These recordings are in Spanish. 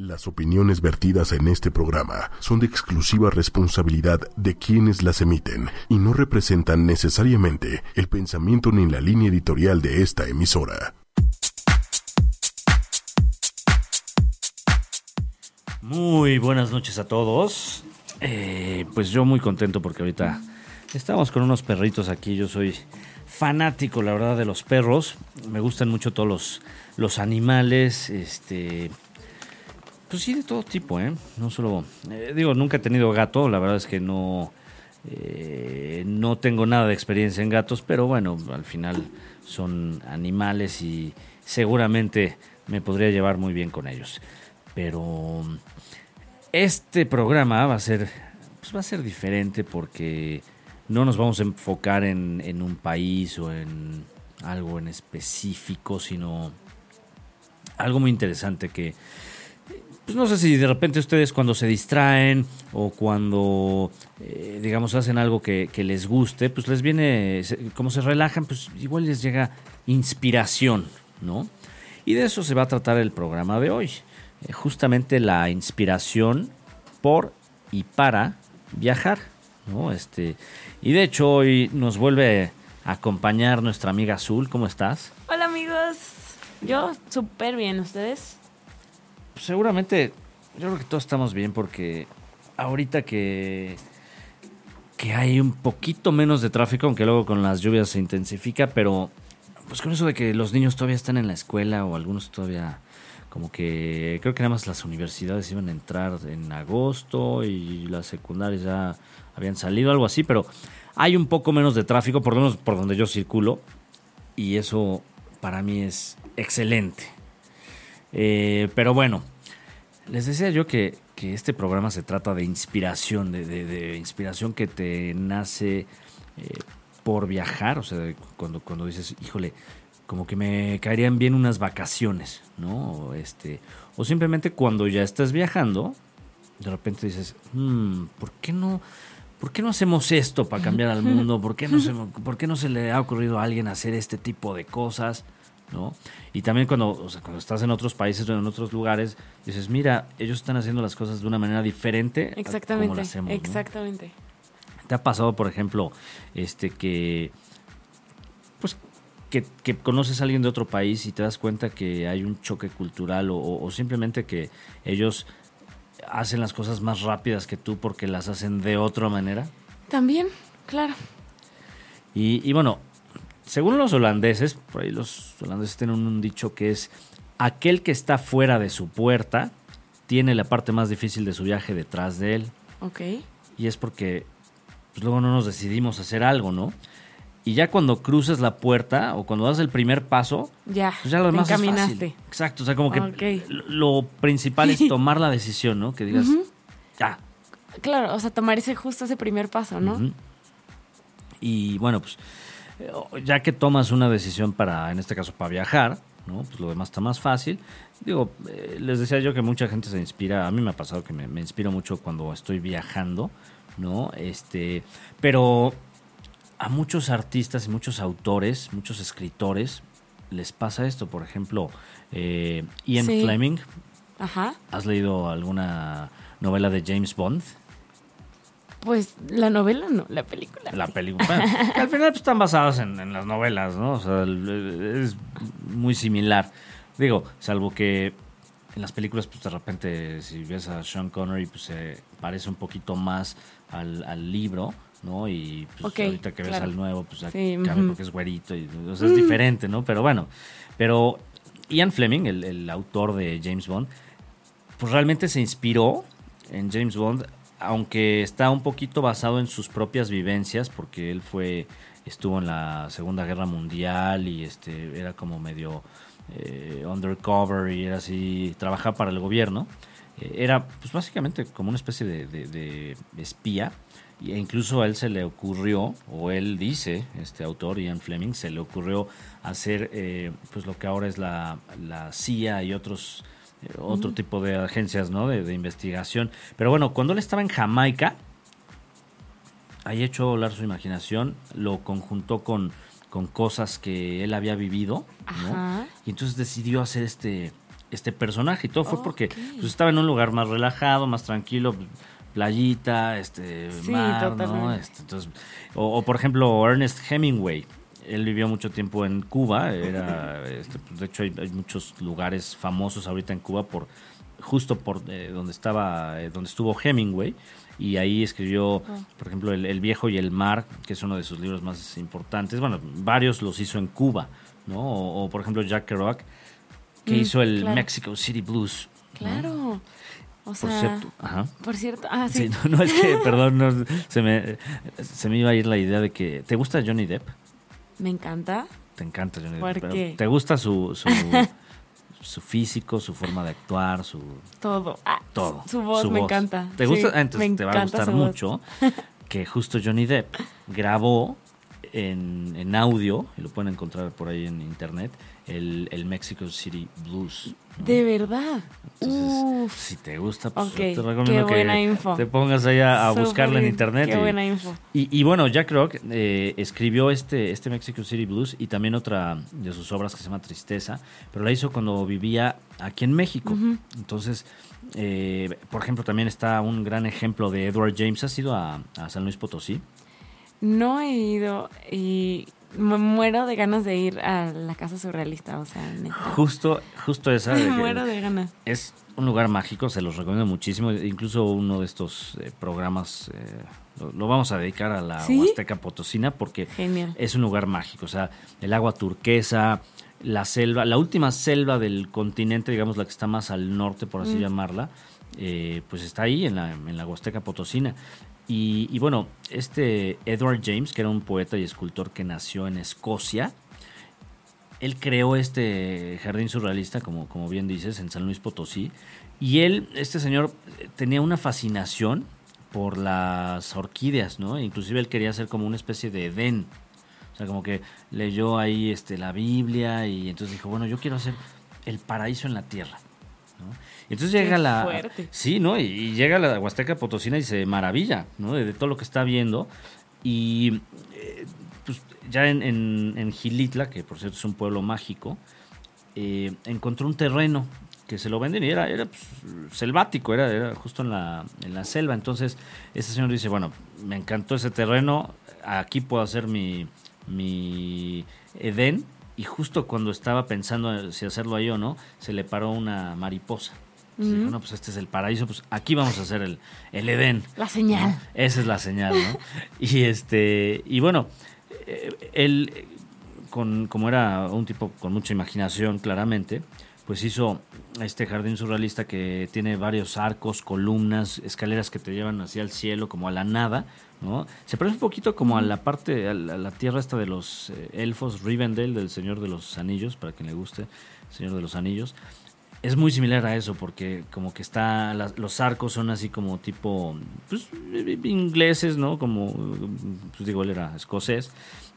Las opiniones vertidas en este programa son de exclusiva responsabilidad de quienes las emiten y no representan necesariamente el pensamiento ni la línea editorial de esta emisora. Muy buenas noches a todos. Eh, pues yo muy contento porque ahorita estamos con unos perritos aquí. Yo soy fanático, la verdad, de los perros. Me gustan mucho todos los, los animales. Este. Pues sí, de todo tipo, ¿eh? No solo. eh, digo, nunca he tenido gato. La verdad es que no. eh, no tengo nada de experiencia en gatos, pero bueno, al final son animales y seguramente me podría llevar muy bien con ellos. Pero este programa va a ser, pues va a ser diferente porque no nos vamos a enfocar en, en un país o en algo en específico, sino algo muy interesante que, pues no sé si de repente ustedes cuando se distraen o cuando, eh, digamos, hacen algo que, les guste, pues les viene, como se relajan, pues igual les llega inspiración, ¿no? Y de eso se va a tratar el programa de hoy. Eh, justamente la inspiración por y para viajar, ¿no? Este, y de hecho hoy nos vuelve a acompañar nuestra amiga Azul. ¿Cómo estás? Hola amigos, yo súper bien, ¿ustedes? Seguramente, yo creo que todos estamos bien porque ahorita que, que hay un poquito menos de tráfico, aunque luego con las lluvias se intensifica, pero pues con eso de que los niños todavía están en la escuela o algunos todavía como que creo que nada más las universidades iban a entrar en agosto y las secundarias ya habían salido, algo así, pero hay un poco menos de tráfico, por lo menos por donde yo circulo, y eso para mí es excelente. Eh, pero bueno, les decía yo que, que este programa se trata de inspiración, de, de- de inspiración que te nace eh, por viajar, o sea, cuando, cuando dices, híjole, como que me caerían bien unas vacaciones, ¿no? O, este, o simplemente cuando ya estás viajando, de repente dices, "Hmm, ¿por qué no? ¿Por qué no hacemos esto para cambiar al mundo? ¿Por qué, no se, ¿Por qué no se le ha ocurrido a alguien hacer este tipo de cosas? ¿No? Y también cuando, o sea, cuando estás en otros países o en otros lugares, dices, mira, ellos están haciendo las cosas de una manera diferente a como Exactamente, las hacemos. ¿no? exactamente. ¿Te ha pasado, por ejemplo, este que pues que, que conoces a alguien de otro país y te das cuenta que hay un choque cultural o, o- o simplemente que ellos hacen las cosas más rápidas que tú porque las hacen de otra manera? También, claro. Y, y bueno, según los holandeses, por ahí los holandeses tienen un dicho que es aquel que está fuera de su puerta tiene la parte más difícil de su viaje detrás de él. Ok. Y es porque pues, luego no nos decidimos hacer algo, ¿no? Y ya cuando cruces la puerta o cuando das el primer paso, Ya, pues ya lo demás es fácil. Exacto, o sea, como que lo principal es tomar la decisión, ¿no? Que digas, ya, Claro, o sea, tomar ese justo ese primer paso, ¿no? Y bueno, pues ya que tomas una decisión para, en este caso, para viajar, ¿no? Pues lo demás está más fácil. Digo, eh, les decía yo que mucha gente se inspira, a mí me ha pasado que me, me inspiro mucho cuando estoy viajando, ¿no? Este, pero a muchos artistas y muchos autores, muchos escritores, les pasa esto. Por ejemplo, eh, Ian Sí. Fleming, Ajá. ¿has leído alguna novela de James Bond? Pues la novela no, la película. La sí. película. Bueno, al final pues, están basadas en, en las novelas, ¿no? O sea, es muy similar. Digo, salvo que en las películas, pues de repente, si ves a Sean Connery, pues se parece un poquito más al, al libro, ¿no? Y pues ahorita que ves claro. al nuevo, pues ya Sí, cambia ujú. porque es güerito. Y, o sea, es diferente, ¿no? Pero bueno, pero Ian Fleming, el, el autor de James Bond, pues realmente se inspiró en James Bond, aunque está un poquito basado en sus propias vivencias, porque él fue, estuvo en la Segunda Guerra Mundial y este era como medio eh, undercover y era así, trabajaba para el gobierno. Eh, era pues básicamente como una especie de, espía. E incluso a él se le ocurrió, o él dice, este autor, Ian Fleming, se le ocurrió hacer eh, pues lo que ahora es la CIA y otros eh, otro tipo de agencias ¿no? de, de investigación. Pero bueno, cuando él estaba en Jamaica, ahí echó a volar su imaginación, lo conjuntó con, con cosas que él había vivido, ¿no? Ajá. Y entonces decidió hacer este, este personaje. Y todo fue porque pues, estaba en un lugar más relajado, más tranquilo, playita, este, Sí, mar, ¿no? Este, entonces, o, o, por ejemplo, Ernest Hemingway. Él vivió mucho tiempo en Cuba. Era, este, pues, de hecho, hay, hay muchos lugares famosos ahorita en Cuba por justo por eh, donde estaba, eh, donde estuvo Hemingway. Y ahí escribió, por ejemplo, el, El viejo y el mar, que es uno de sus libros más importantes. Bueno, varios los hizo en Cuba, ¿no? O, o, por ejemplo, Jack Kerouac, que Mm, hizo el claro. Mexico City Blues. ¿no? Claro. O Por sea, cierto, ajá. por cierto, ah, sí. Sí, no, no, es que, perdón, no, se, me, se me iba a ir la idea de que. ¿Te gusta Johnny Depp? Me encanta. Te encanta Johnny ¿Por Depp. qué? ¿Te gusta su, su, su físico, su forma de actuar, su Todo. Ah, todo? Su voz me encanta. ¿Te gusta? Ah, entonces te va a gustar mucho que justo Johnny Depp grabó en, en audio, y lo pueden encontrar por ahí en internet, el, el Mexico City Blues. ¿no? De verdad. Entonces, Uf. si te gusta, pues yo te qué recomiendo que info. te pongas ahí a, Súper buscarla en internet. Qué y- buena info. y, y bueno, Jack Rock eh, escribió este, este Mexico City Blues y también otra de sus obras que se llama Tristeza, pero la hizo cuando vivía aquí en México. Entonces, eh, por ejemplo, también está un gran ejemplo de Edward James. ¿Has ido a, a San Luis Potosí? No he ido y me muero de ganas de ir a la casa surrealista, o sea, neta. Justo, justo esa. de muero de ganas. Es un lugar mágico, se los recomiendo muchísimo. Incluso uno de estos eh, programas eh, lo, lo vamos a dedicar a la ¿Sí? Huasteca Potosina porque Genial. es un lugar mágico. O sea, el agua turquesa, la selva, la última selva del continente, digamos la que está más al norte, por así llamarla, eh, pues está ahí en la, en la Huasteca Potosina. Y, bueno, este Edward James, que era un poeta y escultor que nació en Escocia, él creó este jardín surrealista, como, como bien dices, en San Luis Potosí. Y él, este señor, tenía una fascinación por las orquídeas, ¿no? Inclusive él quería hacer como una especie de Edén. O sea, como que leyó ahí este, la Biblia y entonces dijo, bueno, yo quiero hacer el paraíso en la tierra. ¿no? Y entonces Qué llega la... fuerte. Sí, ¿no? Y, llega la Huasteca Potosina y se maravilla, ¿no? De, de todo lo que está viendo. Y eh, pues ya en, en, en Gilitla, que por cierto es un pueblo mágico, eh, encontró un terreno que se lo venden y era, era pues, selvático, era, era justo en la, en la selva. Entonces, ese señor dice, bueno, me encantó ese terreno, aquí puedo hacer mi, mi Edén. Y justo cuando estaba pensando si hacerlo ahí o no, se le paró una mariposa. Dijo, no, pues este es el paraíso, pues aquí vamos a hacer el, el Edén. La señal. ¿no? Esa es la señal, ¿no? y este, y bueno, eh, él, con, como era un tipo con mucha imaginación, claramente, pues hizo este jardín surrealista que tiene varios arcos, columnas, escaleras que te llevan hacia el cielo, como a la nada, ¿no? Se parece un poquito como a la parte, a la, a la tierra esta de los eh, elfos, Rivendell, del Señor de los Anillos, para quien le guste, Señor de los Anillos. Es muy similar a eso, porque como que está, los arcos son así como tipo, pues, ingleses, ¿no? Como, pues digo, él era escocés,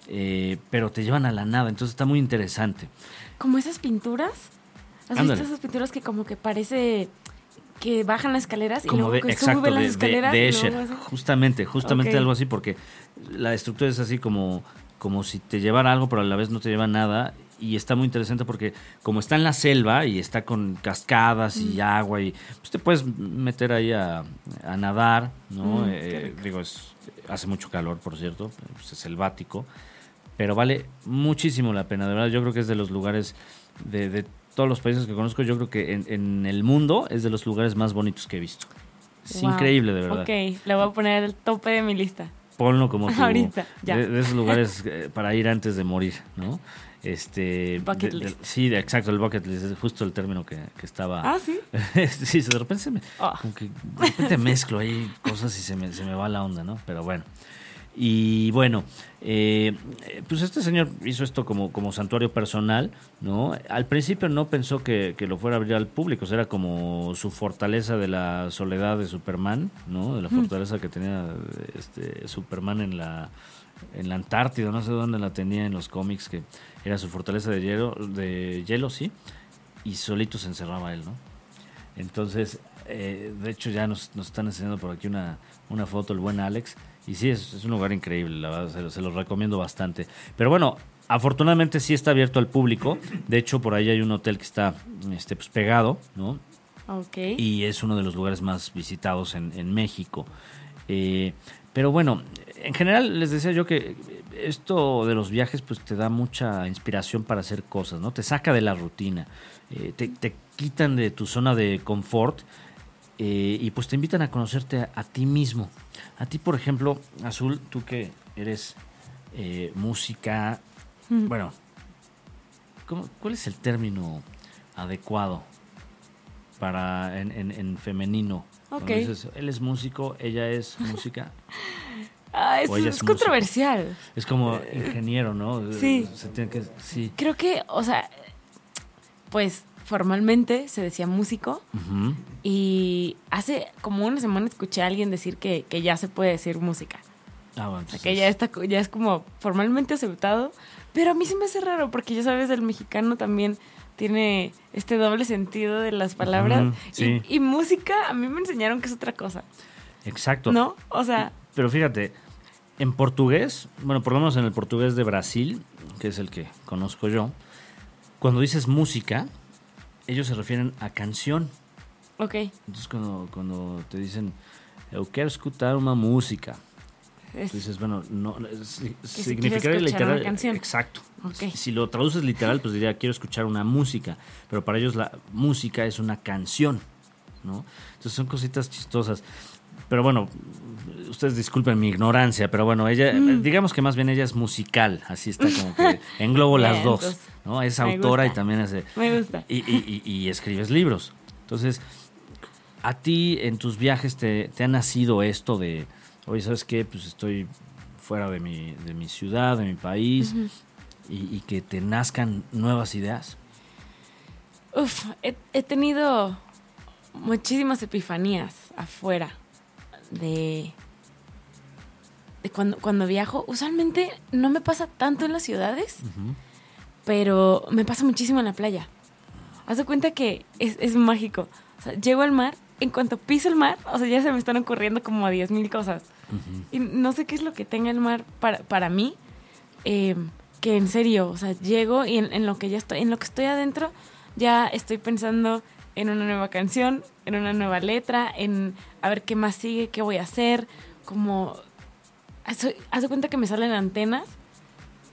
eh, pero te llevan a la nada, entonces está muy interesante. Como esas pinturas. ¿Has Ándale. visto esas pinturas que como que parece que bajan las escaleras y Como luego de, que exacto, suben las de, de- escaleras? de y Escher, luego justamente, justamente algo así, porque la estructura es así como, como si te llevara algo, pero a la vez no te lleva nada. Y está muy interesante porque como está en la selva y está con cascadas y Mm. agua y pues te puedes meter ahí a, a nadar, ¿no? Mm, Eh, digo, es, hace mucho calor, por cierto, pues, es selvático, pero vale muchísimo la pena, de verdad. Yo creo que es de los lugares de, de todos los países que conozco, yo creo que en, en el mundo es de los lugares más bonitos que he visto. Es Wow. increíble, de verdad. Ok, le voy a poner el tope de mi lista. Ponlo como tu, Ahorita, ya. De, de esos lugares eh, para ir antes de morir, ¿no? Este, Bucket de- de- list. sí, de- exacto, el bucket list es justo el término que, que estaba. Ah, sí. sí, de repente se me, Ah. como que de repente mezclo ahí cosas y se me, se me va la onda, ¿no? Pero bueno. Y bueno, eh, eh, pues este señor hizo esto como, como santuario personal, ¿no? Al principio no pensó que, que lo fuera a abrir al público, o sea, era como su fortaleza de la soledad de Superman, ¿no? De la fortaleza que tenía este Superman en la, en la Antártida, no sé dónde la tenía en los cómics, que era su fortaleza de hielo, de hielo, sí, y solito se encerraba él, ¿no? Entonces, eh, de hecho ya nos, nos están enseñando por aquí una, una foto el buen Alex. Y sí, es, es un lugar increíble, la verdad, se, se los recomiendo bastante. Pero bueno, Afortunadamente sí está abierto al público. De hecho, por ahí hay un hotel que está este, pues, pegado, ¿no? Ok. y es uno de los lugares más visitados en, en México. Eh, pero bueno, en general les decía yo que esto de los viajes pues te da mucha inspiración para hacer cosas, ¿no? Te saca de la rutina, eh, te, te quitan de tu zona de confort eh, y pues te invitan a conocerte a, a ti mismo. A ti, por ejemplo, Azul, tú que eres eh, música, bueno, ¿cómo- ¿cuál es el término adecuado para en, en- en femenino? Cuando Ok. dices, él es músico, ella es música. Ah, es, controversial. Es como ingeniero, ¿no? Eh, Sí. Se tiene que, sí. Creo que, o sea, pues formalmente se decía músico y hace como una semana escuché a alguien decir que, que ya se puede decir música. Ah, bueno, O sea, que ya, está, ya es como formalmente aceptado. Pero a mí se me hace raro porque ya sabes, el mexicano también tiene este doble sentido de las palabras. Sí. y, y música, a mí me enseñaron que es otra cosa. Exacto. ¿No? O sea, Pero fíjate, en portugués, bueno, por lo menos en el portugués de Brasil, que es el que conozco yo, cuando dices música, ellos se refieren a canción. ok. Entonces cuando, cuando te dicen, eu quero escutar una música, es- tú dices, bueno, no, si- si significaría escuchar literal. una canción. Exacto. Ok. Si- Si lo traduces literal, pues diría, quiero escuchar una música, pero para ellos la música es una canción, ¿no? Entonces son cositas chistosas. Pero bueno, ustedes disculpen mi ignorancia, pero bueno, ella, Mm. digamos que más bien ella es musical, así está como que englobo las dos, entonces, ¿no? Es autora y también hace... me gusta. Y, y- y- y escribes libros. Entonces, a ti en tus viajes te, te ha nacido esto de, oye, ¿sabes qué? Pues estoy fuera de mi, de mi ciudad, de mi país, y, y que te nazcan nuevas ideas. Uf, he, he tenido muchísimas epifanías afuera de, de cuando, cuando viajo. Usualmente no me pasa tanto en las ciudades, pero me pasa muchísimo en la playa. Haz de cuenta que es, es mágico. O sea, llego al mar, en cuanto piso el mar, o sea, ya se me están ocurriendo como 10 mil cosas. Y no sé qué es lo que tenga el mar para, para mí, eh, que en serio, o sea, llego y en, en lo que ya estoy, en lo que estoy adentro, ya estoy pensando en una nueva canción, en una nueva letra, en a ver qué más sigue, qué voy a hacer, como haz de cuenta que me salen antenas,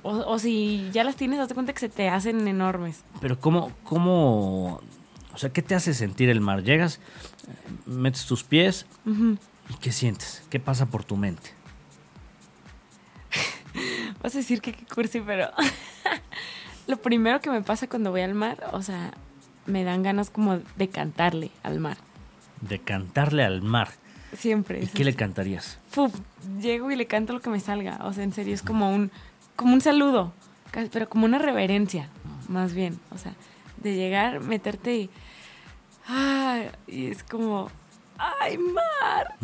o, o si ya las tienes, haz de cuenta que se te hacen enormes. Pero ¿cómo, cómo, o sea, qué te hace sentir el mar? Llegas, eh, metes tus pies y ¿qué sientes? ¿Qué pasa por tu mente? Vas a decir que qué cursi, pero lo primero que me pasa cuando voy al mar, o sea, me dan ganas como de cantarle al mar. De cantarle al mar. Siempre. ¿Y qué le cantarías? Puf, llego y le canto lo que me salga. O sea, en serio, es como un, como un saludo, pero como una reverencia, más bien. O sea, de llegar, meterte y. ¡ay! y es como. ¡Ay, mar!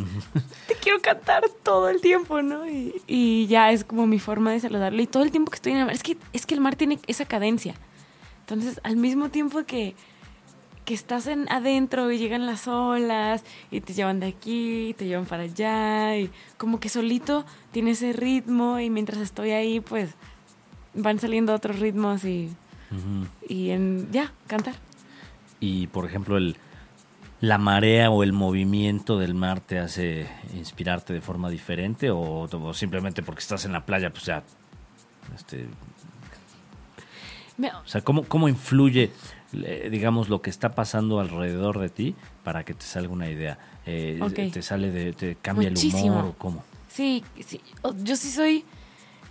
Te quiero cantar todo el tiempo, ¿no? Y, y ya es como mi forma de saludarle. Y todo el tiempo que estoy en el mar. Es que, es que el mar tiene esa cadencia. Entonces, al mismo tiempo que, que estás en adentro y llegan las olas y te llevan de aquí, y te llevan para allá y como que solito tiene ese ritmo y mientras estoy ahí pues van saliendo otros ritmos y, y en ya, cantar. y por ejemplo el la marea o el movimiento del mar te hace inspirarte de forma diferente o, o simplemente porque estás en la playa pues ya este, Me- o sea cómo cómo influye digamos lo que está pasando alrededor de ti para que te salga una idea Eh, te sale de te cambia el humor o cómo Sí, sí. O- Yo sí soy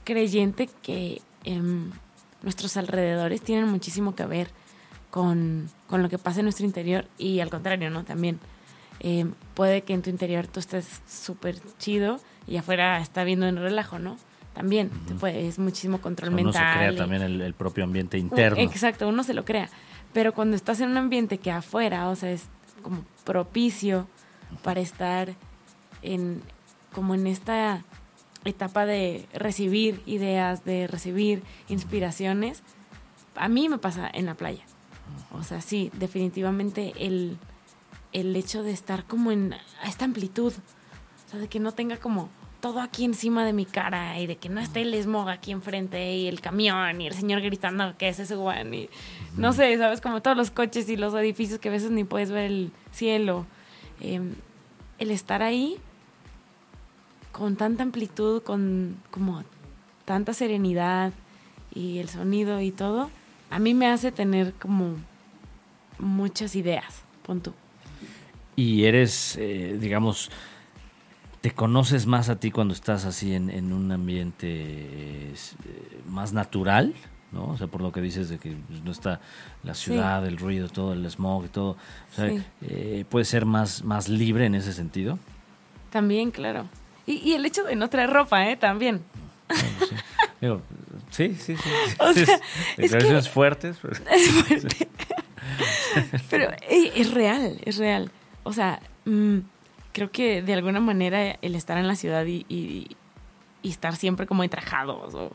creyente que em, nuestros alrededores tienen muchísimo que ver con, con lo que pasa en nuestro interior y al contrario, ¿no? También em, puede que en tu interior tú estés súper chido y afuera está viendo en relajo, ¿no? También te puede- es muchísimo control uno se mental. crea y- también el, el propio ambiente Uh, interno Exacto, uno se lo crea. Pero cuando estás en un ambiente que afuera, o sea, es como propicio para estar en como en esta etapa de recibir ideas, de recibir inspiraciones, a mí me pasa en la playa. O sea, sí, definitivamente el, el hecho de estar como en esta amplitud, o sea, de que no tenga como todo aquí encima de mi cara y de que no esté el smog aquí enfrente y el camión y el señor gritando que es ese one y no sé, sabes, como todos los coches y los edificios que a veces ni puedes ver el cielo. Em, el estar ahí con tanta amplitud, con como tanta serenidad y el sonido y todo, a mí me hace tener como muchas ideas, pon tú. Y eres, eh, digamos, te conoces más a ti cuando estás así en, un ambiente eh, más natural, ¿no? O sea, por lo que dices de que pues, no está la ciudad, el ruido, todo el smog y todo. O sea, eh, puede ser más, más libre en ese sentido. También, claro. Y, el hecho de no traer ropa, ¿eh? También. sí. sí, sí, sí. O sea, es fuertes. Pues. Es fuerte. Pero es real, es real. O sea, mm, creo que de alguna manera el estar en la ciudad y, estar siempre como entrajados o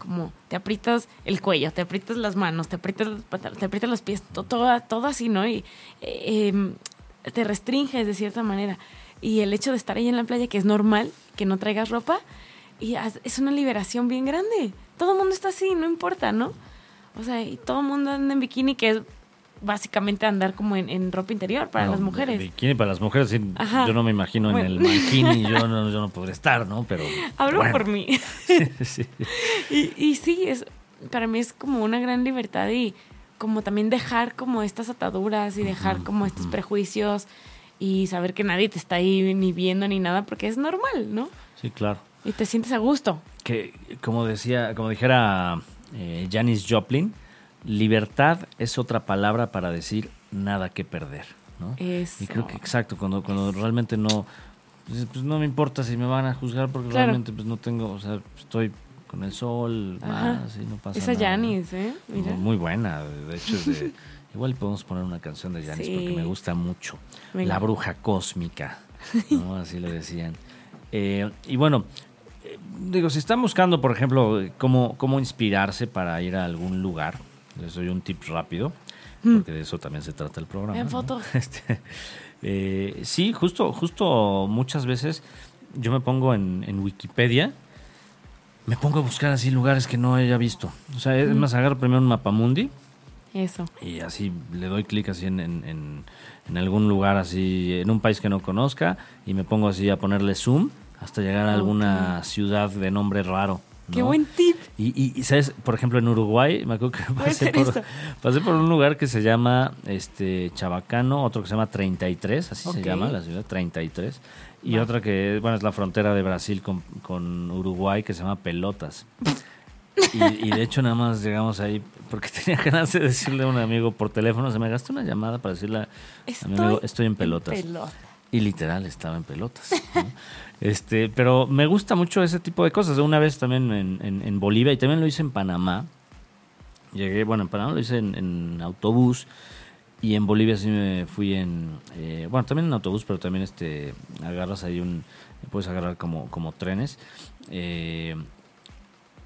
como te aprietas el cuello, te aprietas las manos, te aprietas, te aprietas los pies, todo, todo así, ¿no? Y eh, em, te restringes de cierta manera. Y el hecho de estar ahí en la playa, que es normal que no traigas ropa, y es una liberación bien grande. Todo el mundo está así, no importa, ¿no? O sea, y todo el mundo anda en bikini, que es básicamente andar como en, ropa interior para las mujeres. Bikini para las mujeres, yo no me imagino en el bikini, yo no, yo no podré estar, ¿no? Pero hablo por mí. Y, y, sí, es para mí es como una gran libertad y como también dejar como estas ataduras y dejar como estos prejuicios y saber que nadie te está ahí ni viendo ni nada porque es normal, ¿no? Sí, claro. Y te sientes a gusto. Que como decía, como dijera eh, Janis Joplin, libertad es otra palabra para decir nada que perder, ¿no? Y creo que exacto, cuando, cuando realmente no, pues, pues, no me importa si me van a juzgar porque realmente pues no tengo, o sea, estoy con el sol, así no pasa Esa Janis, ¿eh? Muy buena, de hecho de, igual podemos poner una canción de Janis porque me gusta mucho. La bruja cósmica, ¿no? Así le decían. Eh, y bueno, eh, digo, si están buscando, por ejemplo, cómo, cómo inspirarse para ir a algún lugar, les doy un tip rápido, mm. porque de eso también se trata el programa. En foto. Este, eh, sí, justo, justo muchas veces yo me pongo en, Wikipedia, me pongo a buscar así lugares que no haya visto. O sea, es mm. más, agarro primero un mapamundi. Eso. Y así le doy clic así en, en, en, algún lugar así, en un país que no conozca, y me pongo así a ponerle zoom hasta llegar a alguna ciudad de nombre raro. Qué buen tip. Y, ¿sabes? Por ejemplo, en Uruguay, me acuerdo que pasé por, pasé por, un lugar que se llama este Chabacano, otro que se llama 33, así se llama la ciudad, 33. Y otra que, bueno, es la frontera de Brasil con, con Uruguay, que se llama Pelotas. y, de hecho nada más llegamos ahí porque tenía ganas de decirle a un amigo por teléfono, se me gastó una llamada para decirle a mi amigo, estoy en pelotas. Y literal estaba en pelotas. Este, pero me gusta mucho ese tipo de cosas. Una vez también en, Bolivia y también lo hice en Panamá. Llegué, bueno, en Panamá lo hice en, autobús y en Bolivia sí me fui en, eh, bueno, también en autobús, pero también este, agarras ahí un, puedes agarrar como, como trenes. Eh,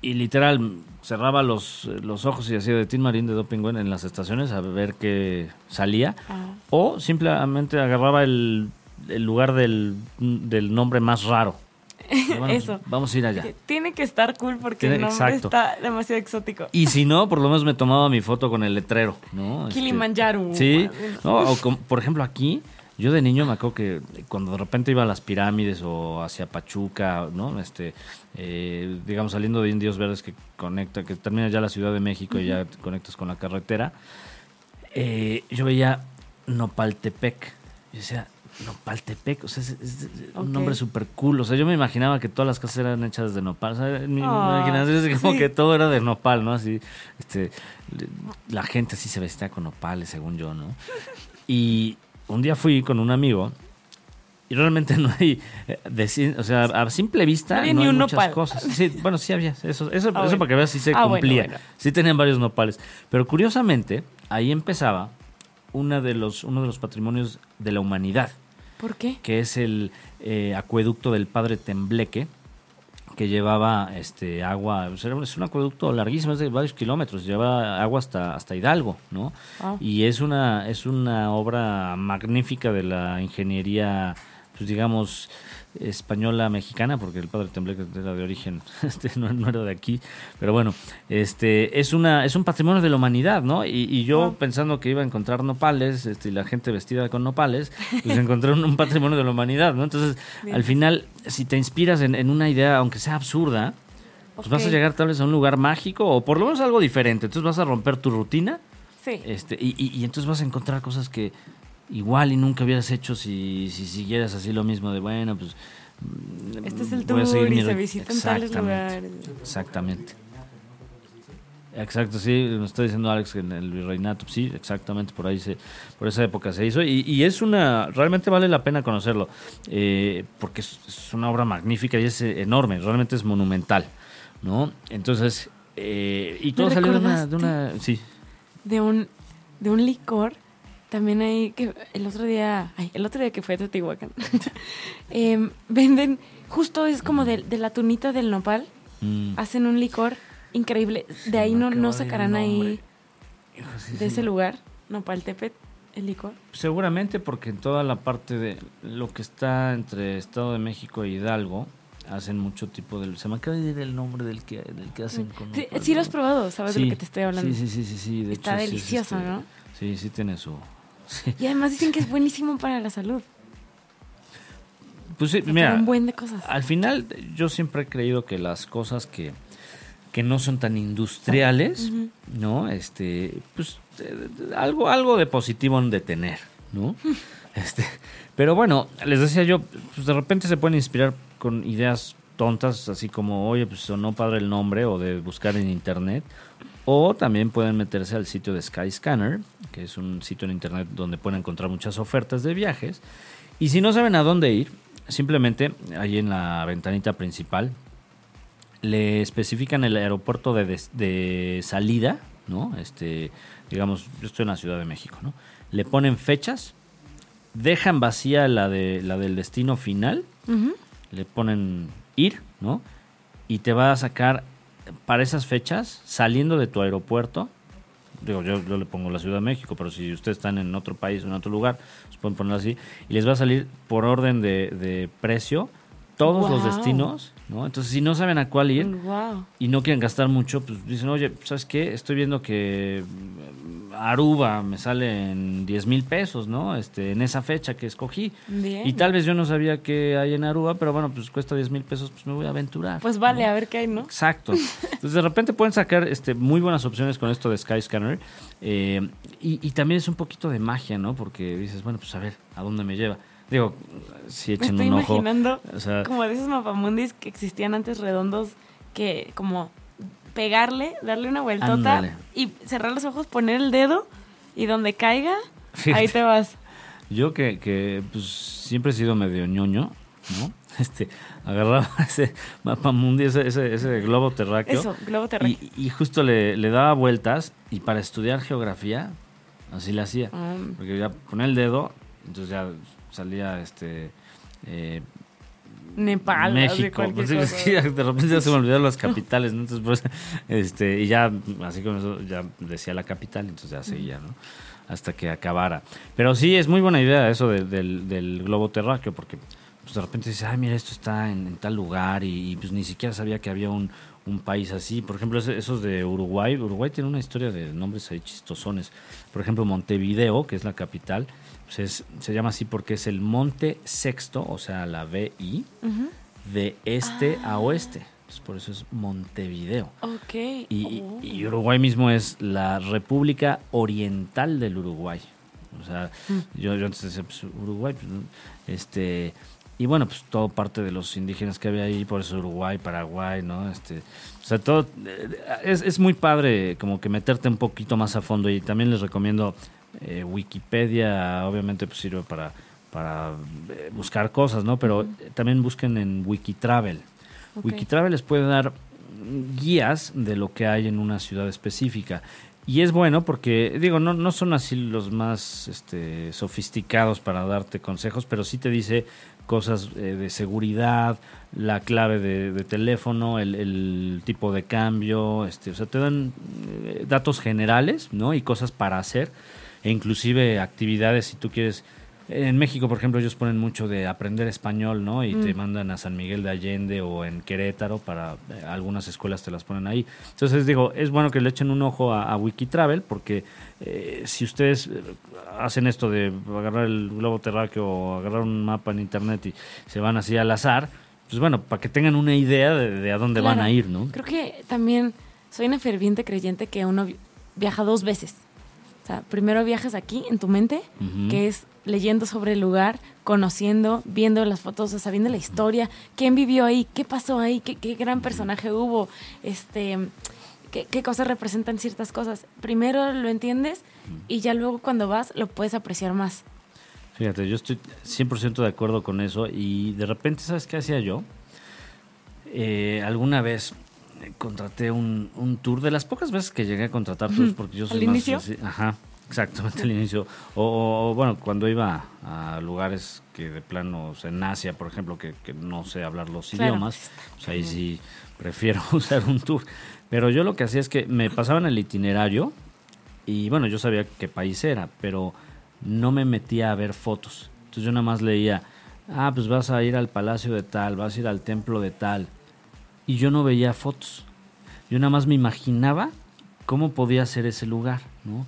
y literal, cerraba los, los ojos y hacía de Tin Marín de Doping en las estaciones a ver qué salía. Ah. O simplemente agarraba el el lugar del, nombre más raro. Eso. Vamos a ir allá. Tiene que estar cool porque el nombre está demasiado exótico. Y si no, por lo menos me tomaba mi foto con el letrero, ¿no? Este, Kilimanjaro. sí. o por ejemplo, aquí, yo de niño me acuerdo que cuando de repente iba a las pirámides o hacia Pachuca, ¿no? Este, eh, digamos, saliendo de Indios Verdes que conecta, que termina ya la Ciudad de México y ya conectas con la carretera, eh, yo veía Nopaltepec. Y decía, Nopaltepec, o sea, es, un nombre súper cool. O sea, yo me imaginaba que todas las casas eran hechas de nopal. O sea, mi ah, imaginación es como que todo era de nopal, ¿no? Así, este, la gente así se vestía con nopales, según yo, ¿no? Y un día fui con un amigo y realmente no hay, eh, o sea, a simple vista no, hay muchas cosas. Sí, bueno, sí había, eso, eso, ah, eso para que veas si se ah, cumplía. Sí tenían varios nopales. Pero curiosamente, ahí empezaba una de los, uno de los patrimonios de la humanidad. ¿Por qué? Que es el eh, acueducto del padre Tembleque, que llevaba este agua, es un acueducto larguísimo, es de varios kilómetros, lleva agua hasta, hasta Hidalgo, ¿no? Y es una, es una obra magnífica de la ingeniería pues digamos, española mexicana, porque el padre Tembleque era de origen, este, no, no, era de aquí, pero bueno, este es una es un patrimonio de la humanidad, ¿no? Y, y yo pensando que iba a encontrar nopales, este, y la gente vestida con nopales, pues encontré un, un, patrimonio de la humanidad, ¿no? Entonces, Bien. al final, si te inspiras en, en, una idea, aunque sea absurda, pues okay. vas a llegar tal vez a un lugar mágico o por lo menos algo diferente. Entonces vas a romper tu rutina. Sí. Este, y, y, y entonces vas a encontrar cosas que igual y nunca hubieras hecho si, si siguieras así lo mismo de, bueno, pues... Este es el tour y se visitan tales lugares. Exactamente. Exacto, sí, me está diciendo Alex que en el virreinato, sí, exactamente, por ahí se, por esa época se hizo y, y es una, realmente vale la pena conocerlo, eh, porque es, es, una obra magnífica y es enorme, realmente es monumental, ¿no? Entonces, eh, y todo salió de una, de una, sí. De un, de un licor también hay que el otro día, ay, el otro día que fue a Teotihuacán, eh, venden, justo es como de, de, la tunita del nopal, mm. hacen un licor increíble. De ahí no, no sacarán ahí, sí, de sí. ese lugar, Nopal Tepet, el licor. Seguramente porque en toda la parte de lo que está entre Estado de México y Hidalgo, hacen mucho tipo de... Se me acaba de ir el nombre del que, del que hacen con... Sí, sí, lo has probado, ¿sabes sí, de lo que te estoy hablando? Sí, sí, sí, sí. De Está hecho, delicioso, ¿no? Sí, sí tiene su... Y además dicen que es buenísimo para la salud. Pues sí, mira, un buen de cosas. al final yo siempre he creído que las cosas que, que no son tan industriales, uh -huh. ¿no? Este, pues eh, algo, algo de positivo han de tener, ¿no? este, pero bueno, les decía yo, pues de repente se pueden inspirar con ideas tontas, así como, oye, pues sonó padre el nombre, o de buscar en internet, o también pueden meterse al sitio de Skyscanner, que es un sitio en internet donde pueden encontrar muchas ofertas de viajes. Y si no saben a dónde ir, simplemente ahí en la ventanita principal le especifican el aeropuerto de, de, de, salida, ¿no? Este, digamos, yo estoy en la Ciudad de México, ¿no? Le ponen fechas, dejan vacía la de la del destino final, uh -huh. le ponen ir, ¿no? Y te va a sacar para esas fechas, saliendo de tu aeropuerto, digo, yo, yo, le pongo la Ciudad de México, pero si ustedes están en otro país, en otro lugar, pues pueden ponerlo así, y les va a salir por orden de, de precio todos wow. los destinos, ¿no? Entonces, si no saben a cuál ir wow. y no quieren gastar mucho, pues dicen, oye, ¿sabes qué? Estoy viendo que Aruba me sale en 10 mil pesos, ¿no? Este, en esa fecha que escogí. Bien. Y tal vez yo no sabía que hay en Aruba, pero bueno, pues cuesta 10 mil pesos, pues me voy a aventurar. Pues vale, ¿no? a ver qué hay, ¿no? Exacto. Entonces, de repente pueden sacar este, muy buenas opciones con esto de Skyscanner. Eh, y, y también es un poquito de magia, ¿no? Porque dices, bueno, pues a ver, ¿a dónde me lleva? Digo, si echen Me estoy un ojo. imaginando o sea, como de esos mapamundis que existían antes redondos que como pegarle, darle una vueltota y cerrar los ojos, poner el dedo y donde caiga, Fíjate. ahí te vas. Yo que, que pues, siempre he sido medio ñoño, ¿no? Este, agarraba ese mapa mundi, ese, ese, ese globo terráqueo. Eso, globo terráqueo. Y, y justo le, le, daba vueltas y para estudiar geografía, así le hacía. Um. Porque ya ponía el dedo, entonces ya salía este... Eh, Nepal, México. Pues, de repente ya se me olvidaron las capitales, ¿no? Entonces, pues, este, y ya, así como eso, ya decía la capital, entonces ya seguía, ¿no? Hasta que acabara. Pero sí, es muy buena idea eso de, del, del, globo terráqueo, porque pues, de repente dices, ay, mira, esto está en, en tal lugar, y, y, pues ni siquiera sabía que había un, un país así. Por ejemplo, esos de Uruguay. Uruguay tiene una historia de nombres ahí chistosones. Por ejemplo, Montevideo, que es la capital, pues es, se llama así porque es el monte sexto, o sea, la VI, uh -huh. de este ah. a oeste. Entonces, por eso es Montevideo. Ok. Y, oh. y, Uruguay mismo es la República Oriental del Uruguay. O sea, mm. yo, yo, antes decía, pues, Uruguay, pues, este y bueno, pues todo parte de los indígenas que había ahí, por eso Uruguay, Paraguay, ¿no? Este, o sea, todo es, es muy padre como que meterte un poquito más a fondo y también les recomiendo eh, Wikipedia, obviamente pues sirve para, para eh, buscar cosas, ¿no? Pero -huh. también busquen en Wikitravel. Okay. Wikitravel les puede dar guías de lo que hay en una ciudad específica. Y es bueno porque, digo, no, no son así los más este, sofisticados para darte consejos, pero sí te dice cosas eh, de seguridad, la clave de, teléfono, el, el, tipo de cambio, este, o sea, te dan eh, datos generales, ¿no? Y cosas para hacer, e inclusive actividades si tú quieres En México, por ejemplo, ellos ponen mucho de aprender español, ¿no? Y Mm. te mandan a San Miguel de Allende o en Querétaro para eh, algunas escuelas te las ponen ahí. Entonces digo, es bueno que le echen un ojo a, a Wikitravel porque eh, si ustedes eh, hacen esto de agarrar el globo terráqueo o agarrar un mapa en internet y se van así al azar, pues bueno, para que tengan una idea de, de a dónde van a ir, ¿no? Creo que también soy una ferviente creyente que uno vi- viaja dos veces. O sea, primero viajas aquí en tu mente, que es leyendo sobre el lugar, conociendo, viendo las fotos, o sea, viendo la historia, quién vivió ahí, qué pasó ahí, qué, qué gran personaje hubo, este, qué, qué cosas representan ciertas cosas. Primero lo entiendes y ya luego cuando vas lo puedes apreciar más. Fíjate, yo estoy 100% de acuerdo con eso y de repente, ¿sabes qué hacía yo? Eh, alguna vez contraté un, un tour, de las pocas veces que llegué a contratar tours, porque yo soy ¿Al más inicio? así- ajá, exactamente al inicio. O, bueno, cuando iba a lugares que de plano, o sea, en Asia, por ejemplo, que, que no sé hablar los Claro. idiomas, pues ahí sí prefiero usar un tour. Pero yo lo que hacía es que me pasaban el itinerario y bueno, yo sabía qué país era, pero no me metía a ver fotos. Entonces yo nada más leía, ah, pues vas a ir al palacio de tal, vas a ir al templo de tal. Y yo no veía fotos. Yo nada más me imaginaba cómo podía ser ese lugar, ¿no?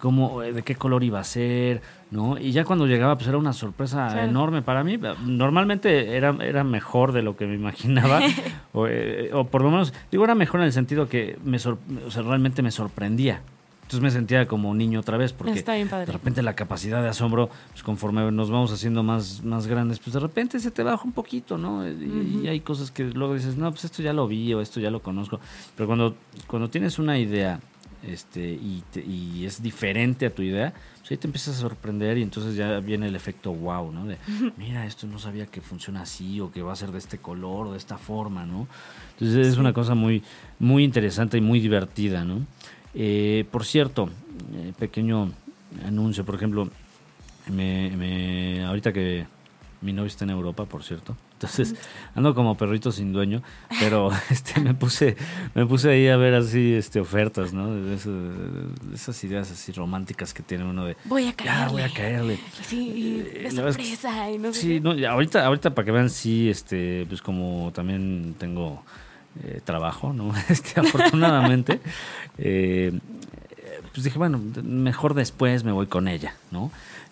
Cómo, eh, de qué color iba a ser, ¿no? Y ya cuando llegaba, pues era una sorpresa enorme para mí. Normalmente era, era mejor de lo que me imaginaba, o, eh, o por lo menos, digo, era mejor en el sentido que me o sea, realmente me sorprendía. Entonces me sentía como niño otra vez, porque de repente la capacidad de asombro, pues conforme nos vamos haciendo más, más grandes, pues de repente se te baja un poquito, ¿no? Y, y hay cosas que luego dices, no, pues esto ya lo vi o esto ya lo conozco. Pero cuando, cuando tienes una idea este, y, te- y es diferente a tu idea, pues ahí te empiezas a sorprender y entonces ya viene el efecto wow, ¿no? De, mira, esto no sabía que funciona así o que va a ser de este color o de esta forma, ¿no? Entonces es una cosa muy, muy interesante y muy divertida, ¿no? Eh, por cierto, eh, pequeño anuncio, por ejemplo, me, me- ahorita que mi novio está en Europa, por cierto, entonces ando como perrito sin dueño, pero este me puse me puse ahí a ver así este ofertas, ¿no? De, eso- de esas ideas así románticas que tiene uno de Voy a ya caerle. voy a caerle. Sí, Eh, de sorpresa y no sé Sí, no, ya, ahorita, ahorita para que vean, sí, este, pues como también tengo eh, trabajo, ¿no? Este, afortunadamente, eh, pues dije, bueno, mejor después me voy con ella, ¿no?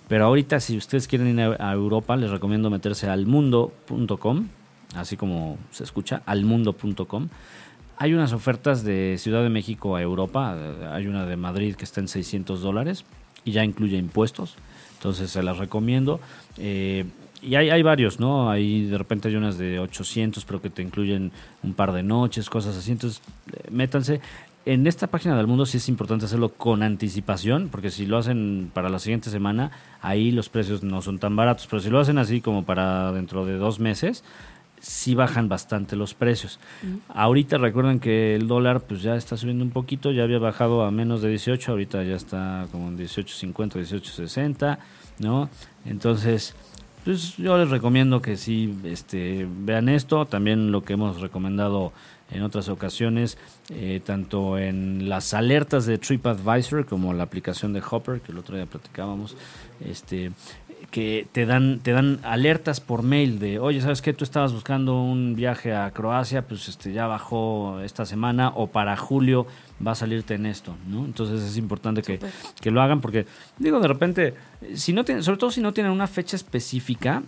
Pero ahorita, si ustedes quieren ir a, Europa, les recomiendo meterse al mundo.com, así como se escucha, almundo.com. Hay unas ofertas de Ciudad de México a Europa, eh, hay una de Madrid que está en 600 dólares y ya incluye impuestos, entonces se las recomiendo. Eh, y hay, hay varios, ¿no? Hay de repente hay unas de 800, pero que te incluyen un par de noches, cosas así. Entonces, eh, métanse. En esta página del mundo sí es importante hacerlo con anticipación, porque si lo hacen para la siguiente semana, ahí los precios no son tan baratos. Pero si lo hacen así como para dentro de dos meses, sí bajan bastante los precios. Ahorita recuerden que el dólar pues ya está subiendo un poquito, ya había bajado a menos de 18, ahorita ya está como en 18.50, 18.60, ¿no? Entonces, pues yo les recomiendo que sí este, vean esto, también lo que hemos recomendado en otras ocasiones, eh, tanto en las alertas de TripAdvisor como la aplicación de Hopper, que el otro día platicábamos, este, que te dan, te dan alertas por mail de, oye, ¿sabes qué? Tú estabas buscando un viaje a Croacia, pues este ya bajó esta semana o para julio va a salirte en esto, ¿no? Entonces es importante que, que lo hagan porque, digo, de repente, si no tienen, sobre todo si no tienen una fecha específica,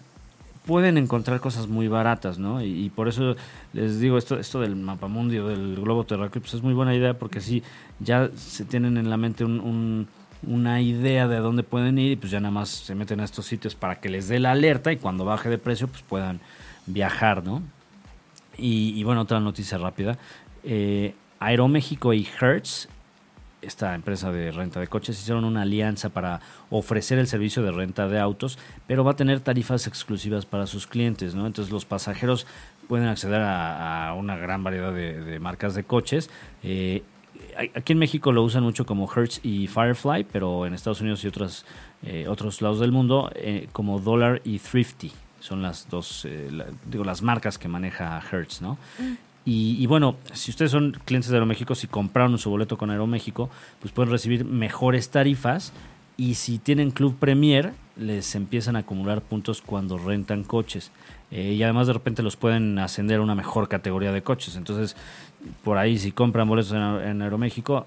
pueden encontrar cosas muy baratas, ¿no? Y, y por eso les digo, esto, esto del mapamundio, del globo terráqueo, pues es muy buena idea porque así ya se tienen en la mente un- un- una idea de dónde pueden ir y pues ya nada más se meten a estos sitios para que les dé la alerta y cuando baje de precio pues puedan viajar, ¿no? Y, y bueno, otra noticia rápida. Eh, Aeroméxico y Hertz, esta empresa de renta de coches, hicieron una alianza para ofrecer el servicio de renta de autos, pero va a tener tarifas exclusivas para sus clientes, ¿no? Entonces los pasajeros pueden acceder a, una gran variedad de, marcas de coches. Eh, aquí en México lo usan mucho como Hertz y Firefly, pero en Estados Unidos y otras, eh, otros lados del mundo eh, como Dollar y Thrifty. Son las dos, eh, digo, las marcas que maneja Hertz, ¿no? Y, y bueno, si ustedes son clientes de Aeroméxico, si compraron su boleto con Aeroméxico, pues pueden recibir mejores tarifas Y si tienen Club Premier, les empiezan a acumular puntos cuando rentan coches. Eh, y además de repente los pueden ascender a una mejor categoría de coches. Entonces, por ahí si compran boletos en, en Aeroméxico,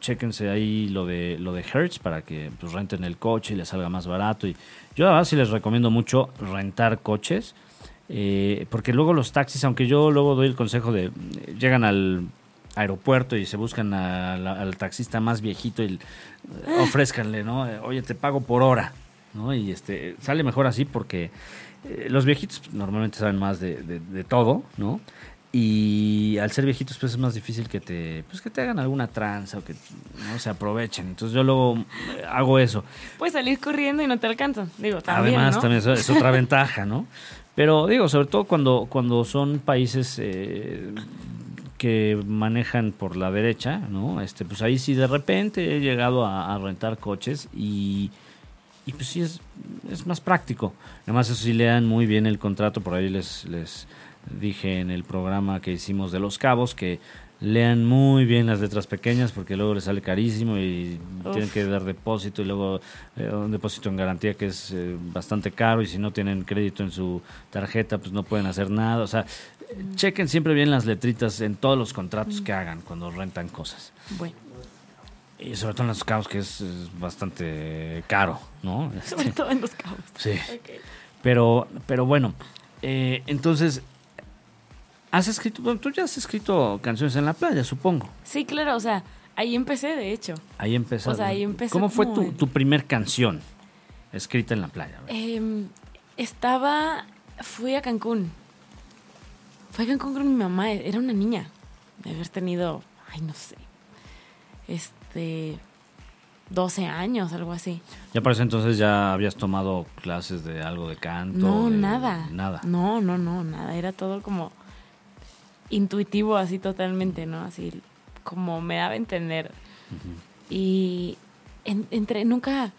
chéquense ahí lo de lo de Hertz para que pues, renten el coche y les salga más barato. Y yo además sí les recomiendo mucho rentar coches, eh, porque luego los taxis, aunque yo luego doy el consejo de llegan al aeropuerto y se buscan al taxista más viejito y ofrézcanle, ¿no? Oye, te pago por hora, ¿no? Y este sale mejor así porque eh, los viejitos normalmente saben más de, de todo, ¿no? y al ser viejitos pues es más difícil que te pues que te hagan alguna tranza o que no se aprovechen entonces yo luego eh, hago eso puedes salir corriendo y no te alcanzan digo también además también es, otra ventaja no pero digo sobre todo cuando cuando son países eh, que manejan por la derecha no este pues ahí sí de repente he llegado a, rentar coches y y pues sí es, es más práctico. Además eso sí lean muy bien el contrato por ahí les les dije en el programa que hicimos de Los Cabos que lean muy bien las letras pequeñas porque luego les sale carísimo y tienen que dar depósito y luego eh, un depósito en garantía que es eh, bastante caro y si no tienen crédito en su tarjeta pues no pueden hacer nada. O sea, chequen siempre bien las letritas en todos los contratos que hagan cuando rentan cosas. Bueno. Y sobre todo en los cabos que es, bastante caro, ¿no? Sobre todo en los cabos. Sí. Pero, pero bueno, eh, entonces ¿Has escrito, bueno, tú ya has escrito canciones en la playa, supongo? Sí, claro, o sea, ahí empecé, de hecho. Ahí empecé. O sea, ahí empecé. ¿Cómo fue tu, tu primer canción escrita en la playa? Eh, estaba, fui a Cancún. Fui a Cancún con mi mamá, era una niña. De haber tenido, ay, no sé, este, 12 años, algo así. ¿Ya para entonces ya habías tomado clases de algo de canto? No, nada. Nada. No, no, no, nada. Era todo como intuitivo así totalmente, ¿no? Así como me daba a entender. Y entre, nunca...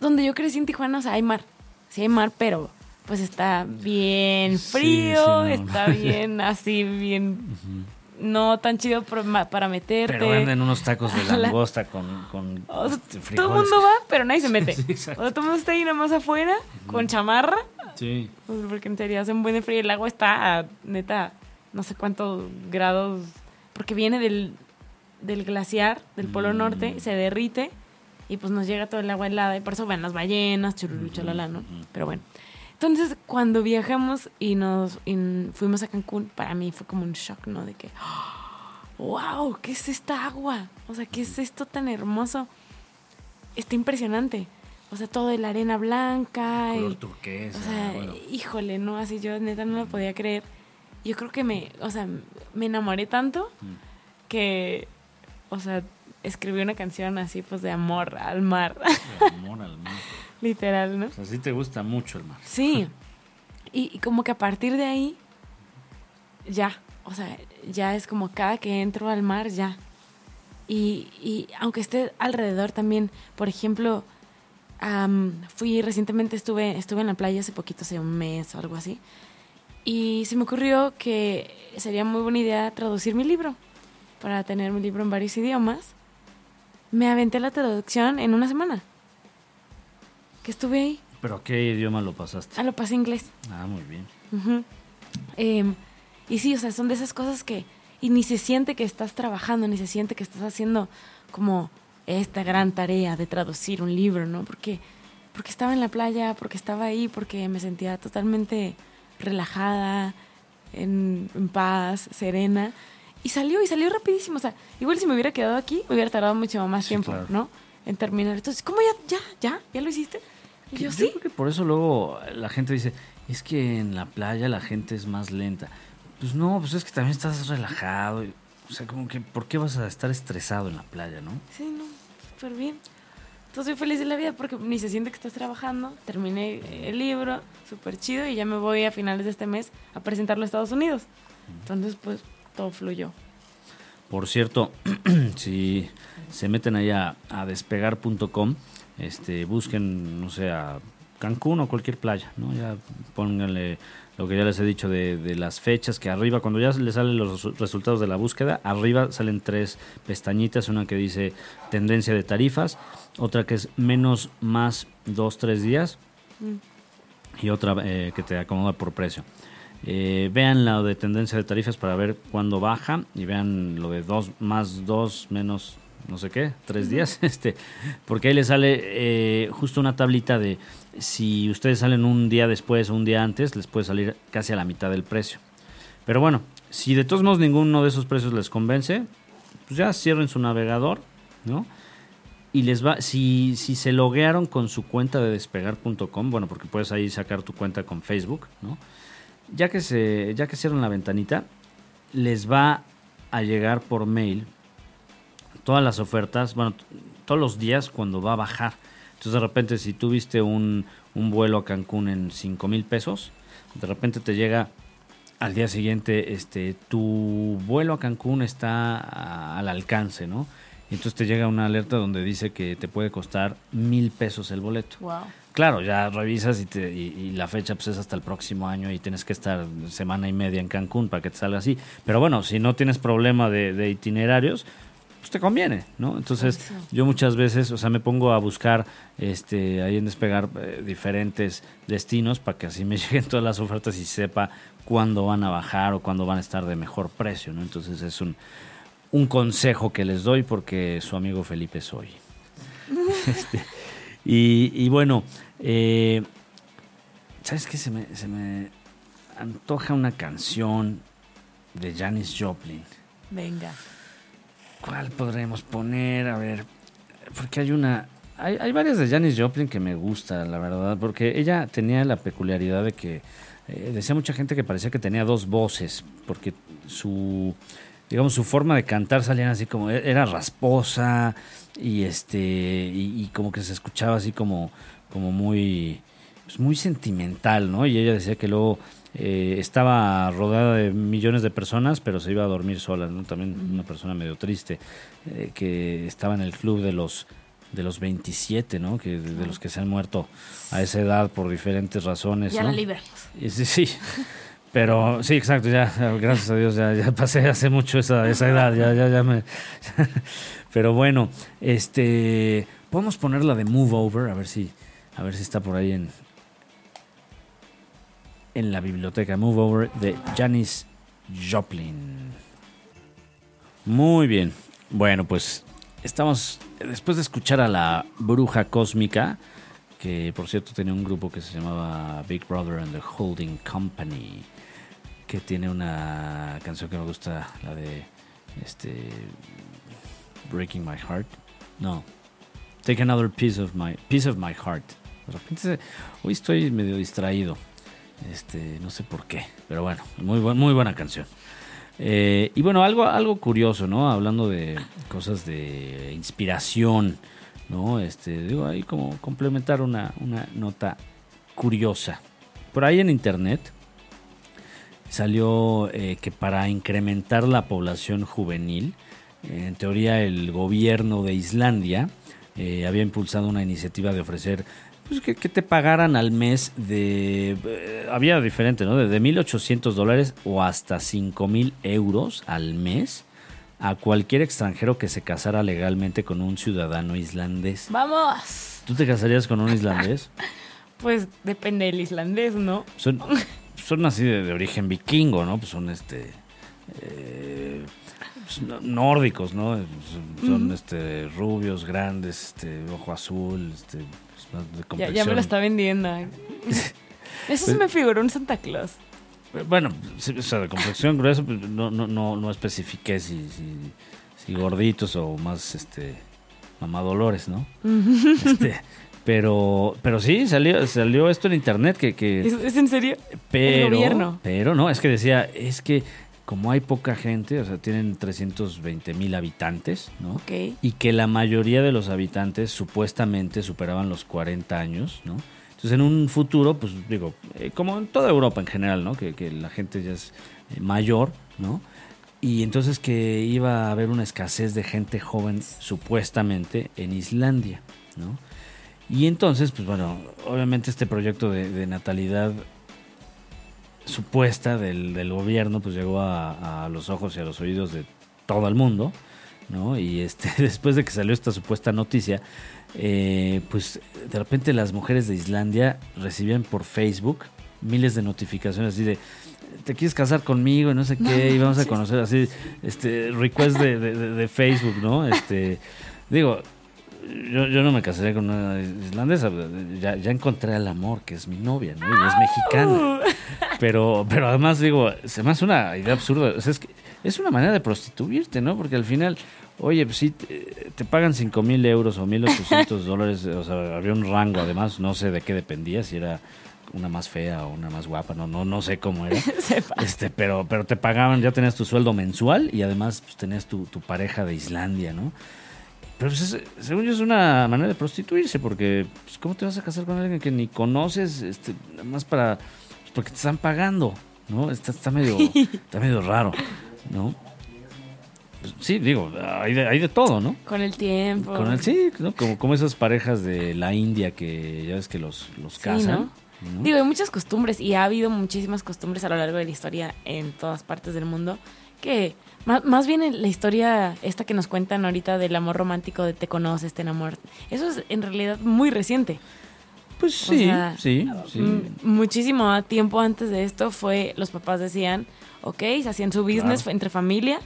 Donde yo crecí en Tijuana, o sea, hay mar. Sí hay mar, pero pues está bien frío, está bien así, bien... No tan chido para meterte. Pero venden unos tacos de langosta con, con Todo el mundo va, pero nadie se mete. o sea, todo el mundo está ahí nada más afuera, con chamarra. Sí. Pues porque en serio hace un buen frío. El agua está, neta, no sé cuántos grados, porque viene del, del glaciar, del Polo mm. Norte, se derrite y pues nos llega todo el agua helada y por eso ven las ballenas, chururu, chalala, ¿no? Pero bueno. Entonces, cuando viajamos y nos fuimos a Cancún, para mí fue como un shock, ¿no? De que, wow, ¿qué es esta agua? O sea, ¿qué es esto tan hermoso? Está impresionante. O sea, todo de la arena blanca. Color turquesa. O sea, híjole, ¿no? Así yo neta no lo podía creer yo creo que me, o sea, me enamoré tanto mm. que, o sea, escribí una canción así, pues, de amor al mar. De amor al mar. Literal, ¿no? O sea, sí te gusta mucho el mar. Sí. Y, como que a partir de ahí, ya, o sea, ya es como cada que entro al mar, ya. Y, y aunque esté alrededor también, por ejemplo, fui recientemente, estuve, estuve en la playa hace poquito, hace un mes o algo así, y se me ocurrió que sería muy buena idea traducir mi libro, para tener mi libro en varios idiomas. Me aventé la traducción en una semana. Que estuve ahí. ¿Pero a qué idioma lo pasaste? Ah, lo pasé inglés. Ah, muy bien. Em, y sí, o sea, son de esas cosas que... Y ni se siente que estás trabajando, ni se siente que estás haciendo como esta gran tarea de traducir un libro, ¿no? Porque, porque estaba en la playa, porque estaba ahí, porque me sentía totalmente relajada, en, paz, serena. Y salió, y salió rapidísimo. O sea, igual si me hubiera quedado aquí, me hubiera tardado mucho más tiempo, ¿no? En terminar. Entonces, ¿cómo ya, ya, ya, ya lo hiciste? Y yo, sí. creo que por eso luego la gente dice, es que en la playa la gente es más lenta. Pues no, pues es que también estás relajado. O sea, como que, ¿por qué vas a estar estresado en la playa, no? Sí, no, súper bien. Entonces soy feliz de la vida porque ni se siente que estás trabajando. Terminé el libro, súper chido, y ya me voy a finales de este mes a presentarlo a Estados Unidos. Entonces, pues, todo fluyó. Por cierto, si se meten ahí a, despegar.com, este, busquen, no sé, a Cancún o cualquier playa, ¿no? Ya pónganle lo que ya les he dicho de, de las fechas, que arriba, cuando ya les salen los resu- resultados de la búsqueda, arriba salen tres pestañitas, una que dice tendencia de tarifas, otra que es menos, más, dos, tres días, y otra eh, que te acomoda por precio. Eh, vean la de tendencia de tarifas para ver cuándo baja y vean lo de dos más dos menos no sé qué, tres días, este, porque ahí les sale eh, justo una tablita de si ustedes salen un día después o un día antes, les puede salir casi a la mitad del precio. Pero bueno, si de todos modos ninguno de esos precios les convence, pues ya cierren su navegador, ¿no? y les va, si, si se loguearon con su cuenta de despegar.com, bueno, porque puedes ahí sacar tu cuenta con Facebook, ¿no? Ya que se, ya que cierran la ventanita, les va a llegar por mail todas las ofertas, bueno, todos los días cuando va a bajar. Entonces de repente si tú viste un, un vuelo a Cancún en 5 mil pesos, de repente te llega al día siguiente, este, tu vuelo a Cancún está a- al alcance, ¿no? Entonces te llega una alerta donde dice que te puede costar mil pesos el boleto. Wow. Claro, ya revisas y, te- y- y la fecha pues, es hasta el próximo año y tienes que estar semana y media en Cancún para que te salga así. Pero bueno, si no tienes problema de, de itinerarios, pues te conviene, ¿no? Entonces Eso. yo muchas veces, o sea, me pongo a buscar este ahí en despegar eh, diferentes destinos para que así me lleguen todas las ofertas y sepa cuándo van a bajar o cuándo van a estar de mejor precio, ¿no? Entonces es un, un consejo que les doy porque su amigo Felipe soy. Este, y, y bueno, eh, ¿sabes qué? Se me, se me antoja una canción de Janis Joplin. Venga. ¿Cuál podremos poner? A ver, porque hay una... Hay, hay varias de Janis Joplin que me gusta, la verdad, porque ella tenía la peculiaridad de que eh, decía mucha gente que parecía que tenía dos voces, porque su, digamos, su forma de cantar salía así como, e- era rasposa y este, y, y como que se escuchaba así como, como muy, pues muy sentimental, ¿no? Y ella decía que luego eh, estaba rodeada de millones de personas, pero se iba a dormir sola, ¿no? También una persona medio triste, eh, que estaba en el club de los de los 27, ¿no? Que de, de los que se han muerto a esa edad por diferentes razones, Ya ¿no? la liberamos. Sí, sí. Pero sí, exacto, ya, gracias a Dios, ya, ya pasé hace mucho esa, esa edad, ya, ya, ya me. Pero bueno, este. Podemos poner la de Move Over, a ver si, a ver si está por ahí en, en la biblioteca. Move Over de Janis Joplin. Muy bien. Bueno, pues estamos. Después de escuchar a la bruja cósmica, que por cierto tenía un grupo que se llamaba Big Brother and the Holding Company, que tiene una canción que me gusta, la de este Breaking My Heart. No, Take Another Piece of My Piece of My Heart. De repente hoy estoy medio distraído, este, no sé por qué, pero bueno, muy buen- muy buena canción. Eh, y bueno, algo, algo curioso, ¿no? Hablando de cosas de inspiración, ¿no? Este, digo, ahí como complementar una, una nota curiosa. Por ahí en internet salió eh, que para incrementar la población juvenil, en teoría el gobierno de Islandia eh, había impulsado una iniciativa de ofrecer pues, que, que te pagaran al mes de... eh, había diferente, ¿no? De, de 1.800 dólares o hasta 5.000 euros al mes a cualquier extranjero que se casara legalmente con un ciudadano islandés. ¡Vamos! ¿Tú te casarías con un islandés? Pues depende del islandés, ¿no? Son, son así de, de origen vikingo, ¿no? Pues son este... eh, pues, nórdicos, ¿no? Son, son, este rubios, grandes, este ojo azul, este Ya, ya me lo está vendiendo. Eso Pues se me figuró un Santa Claus. Bueno, o sea, de complexión gruesa, pues, no, no, no, no especifiqué si, si, si gorditos o más este mamadolores, ¿no? Este, pero, pero sí, salió, salió esto en internet que, que ¿Es, es en serio? pero, gobierno. pero no, es que decía, es que como hay poca gente, o sea, tienen 320 mil habitantes, ¿no? Ok. y que la mayoría de los habitantes supuestamente superaban los 40 años, ¿no? Entonces, en un futuro, pues digo, eh, como en toda Europa en general, ¿no? Que, que la gente ya es eh, mayor, ¿no? Y entonces que iba a haber una escasez de gente joven supuestamente en Islandia, ¿no? Y entonces, pues bueno, obviamente este proyecto de, natalidad supuesta del, del, gobierno, pues llegó a, a, los ojos y a los oídos de todo el mundo, ¿no? Y este, después de que salió esta supuesta noticia, eh, pues de repente las mujeres de Islandia recibían por Facebook miles de notificaciones así de te quieres casar conmigo y no sé qué, y vamos a conocer así, este, request de, de, Facebook, ¿no? Este, digo, yo, yo, no me casaría con una islandesa, ya, ya encontré al amor, que es mi novia, ¿no? Y es mexicana. Pero, pero además digo, se me hace una idea absurda. O sea, es, que es una manera de prostituirte, ¿no? Porque al final, oye, pues sí, te, pagan 5 mil euros o 1.800 dólares, o sea, había un rango además, no sé de qué dependía, si era una más fea o una más guapa, no, no, no sé cómo era. este, pero, pero te pagaban, ya tenías tu sueldo mensual y además pues, tenías tu, tu pareja de Islandia, ¿no? Pero pues, según yo es una manera de prostituirse, porque pues, ¿cómo te vas a casar con alguien que ni conoces, este, nada más para, porque te están pagando, ¿no? Está, está medio, está medio raro, ¿no? sí, digo, hay de, hay de todo, ¿no? Con el tiempo. Con el, sí, ¿no? como, como esas parejas de la India que ya ves que los, los casan. Digo, hay muchas costumbres y ha habido muchísimas costumbres a lo largo de la historia en todas partes del mundo que más, más bien la historia esta que nos cuentan ahorita del amor romántico de te conoces, te enamoras, eso es en realidad muy reciente. Pues sí, sí, sí. Muchísimo tiempo antes de esto fue, los papás decían, ok, se hacían su business entre familia,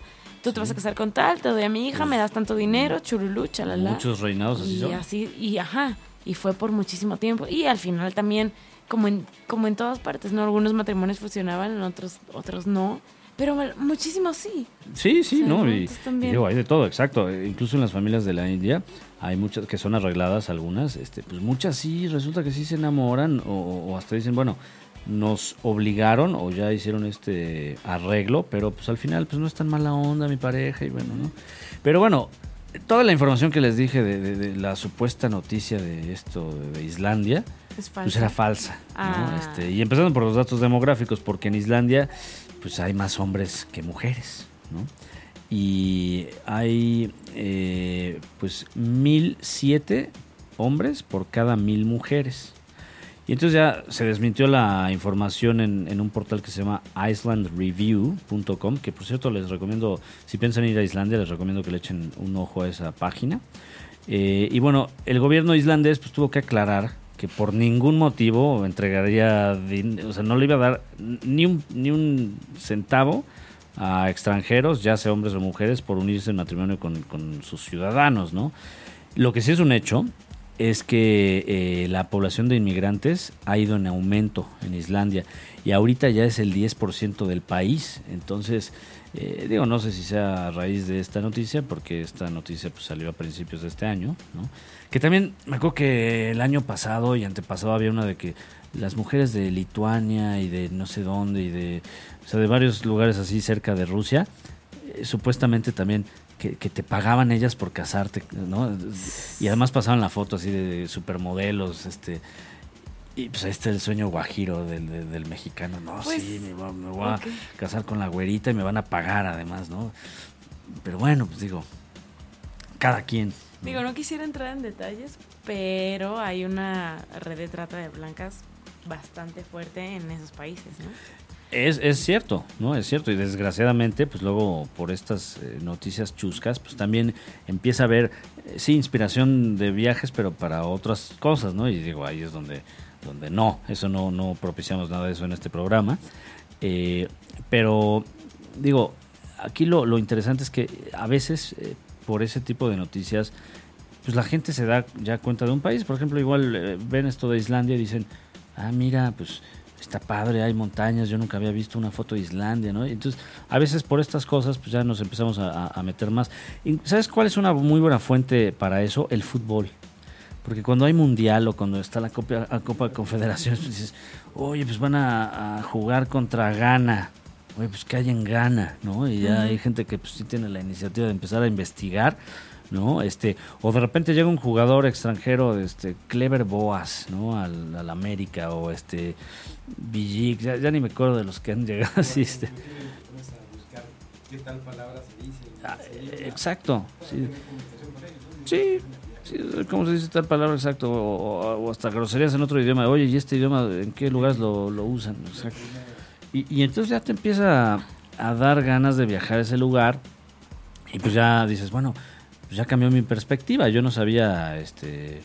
tú te vas a casar con tal, te doy a mi hija, pues me das tanto dinero, churulú, chalala. Muchos reinados así y así, y ajá, y fue por muchísimo tiempo. Y al final también como en, como en todas partes, ¿no? Algunos matrimonios funcionaban, otros, otros no. Pero muchísimos sí. Sí, sí, ¿no? Y, digo, hay de todo, exacto. Incluso en las familias de la India hay muchas que son arregladas, algunas, este, pues muchas sí, resulta que sí se enamoran o, o, hasta dicen, bueno, nos obligaron o ya hicieron este arreglo, pero pues al final pues no es tan mala onda mi pareja y bueno, ¿no? Pero bueno, toda la información que les dije de, la supuesta noticia de esto de Islandia, pues era falsa. Ah. Este, y empezando por los datos demográficos, porque en Islandia pues hay más hombres que mujeres. ¿no? Y hay eh, pues 1007 hombres por cada mil mujeres. Y entonces ya se desmintió la información en, un portal que se llama islandreview.com, que por cierto les recomiendo, si piensan ir a Islandia, les recomiendo que le echen un ojo a esa página. Eh, y bueno, el gobierno islandés pues, tuvo que aclarar que por ningún motivo entregaría, o sea, no le iba a dar ni un, ni un centavo a extranjeros, ya sea hombres o mujeres, por unirse en matrimonio con, con sus ciudadanos, ¿no? Lo que sí es un hecho es que eh, la población de inmigrantes ha ido en aumento en Islandia y ahorita ya es el 10% del país. Entonces, eh, digo, no sé si sea a raíz de esta noticia, porque esta noticia pues, salió a principios de este año. Que también me acuerdo que el año pasado y antepasado había una de que las mujeres de Lituania y de no sé dónde y de, o sea, de varios lugares así cerca de Rusia, eh, supuestamente también que, te pagaban ellas por casarte, ¿no? Y además pasaban la foto así de supermodelos, este... Y pues ahí está el sueño guajiro del, del, mexicano, ¿no? Pues, sí, me voy, a casar con la güerita y me van a pagar además, ¿no? Pero bueno, pues digo, cada quien. Digo, no quisiera entrar en detalles, pero hay una red de trata de blancas bastante fuerte en esos países, ¿no? Es, es cierto, ¿no? Es cierto. Y desgraciadamente, pues luego por estas eh, noticias chuscas, pues también empieza a haber, eh, sí, inspiración de viajes, pero para otras cosas, ¿no? Y digo, ahí es donde, donde no, eso no, no propiciamos nada de eso en este programa. Eh, pero, digo, aquí lo, lo, interesante es que a veces por ese tipo de noticias, pues la gente se da ya cuenta de un país. Por ejemplo, igual ven esto de Islandia y dicen, ah, mira, pues está padre, hay montañas, yo nunca había visto una foto de Islandia, ¿no? Entonces, a veces por estas cosas, pues ya nos empezamos a, meter más. ¿Sabes cuál es una muy buena fuente para eso? El fútbol. Porque cuando hay mundial o cuando está la Copa, la Copa de Confederaciones, pues dices, oye, pues van a, jugar contra Ghana. Oye, pues que hay en Ghana, ¿no? Y ya hay gente que pues sí tiene la iniciativa de empezar a investigar ¿no? Este, o de repente llega un jugador extranjero, este, Clever Boas, ¿no? Al, América, o este, Villic, ya, ni me acuerdo de los que han llegado así, este. exacto, sí. Sí, ¿Cómo se dice tal palabra exacto? O, o hasta groserías en otro idioma. Oye, ¿y este idioma en qué lugares lo, lo usan? Exacto. Y, y entonces ya te empieza a, a dar ganas de viajar a ese lugar y pues ya dices, bueno, pues ya cambió mi perspectiva. Yo no sabía, este,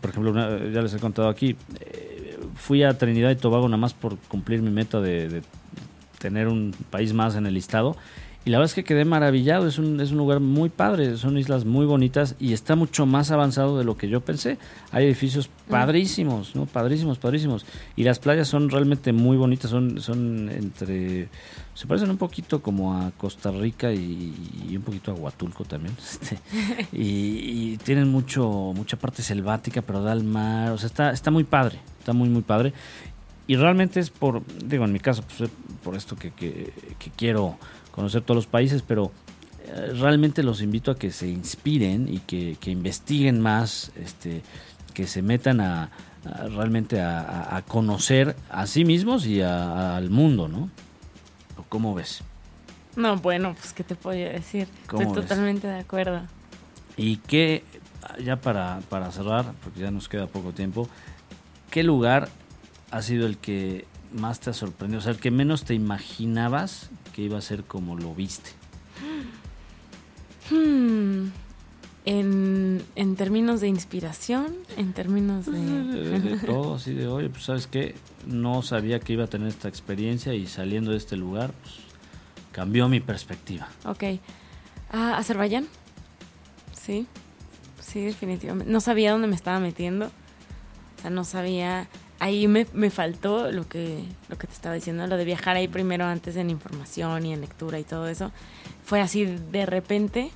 por ejemplo, una- ya les he contado aquí, eh, fui a Trinidad y Tobago nada más por cumplir mi meta de, de tener un país más en el listado. Y la verdad es que quedé maravillado, es un, es un lugar muy padre, son islas muy bonitas y está mucho más avanzado de lo que yo pensé. Hay edificios padrísimos, ¿no? Padrísimos, padrísimos. Y las playas son realmente muy bonitas, son, son entre... Se parecen un poquito como a Costa Rica y, y un poquito a Huatulco también. este, y, y tienen mucho mucha parte selvática, pero da al mar. O sea, está, está muy padre, está muy, muy padre. Y realmente es por, digo, en mi caso, pues, es por esto que, que- que quiero conocer todos los países, pero eh, realmente los invito a que se inspiren y que, que investiguen más, este, que se metan a, a realmente a, conocer a sí mismos y a- al mundo, ¿no? ¿O ¿Cómo ves? No, bueno, pues qué te puedo decir. ¿Cómo Estoy ves? totalmente de acuerdo. Y qué, ya para, para cerrar, porque ya nos queda poco tiempo, ¿qué lugar ha sido el que más te ha sorprendido? O sea, el que menos te imaginabas que iba a ser como lo viste. Hmm, En, en términos de inspiración, en términos De, de de... todo, así de, oye, pues sabes qué, no sabía que iba a tener esta experiencia y saliendo de este lugar, pues cambió mi perspectiva. ok. Ah, Azerbaiyán. Sí. Sí, definitivamente. No sabía dónde me estaba metiendo. O sea, no sabía... Ahí me, me faltó lo que, lo que te estaba diciendo, lo de viajar ahí primero antes en información y en lectura y todo eso. Fue así de repente.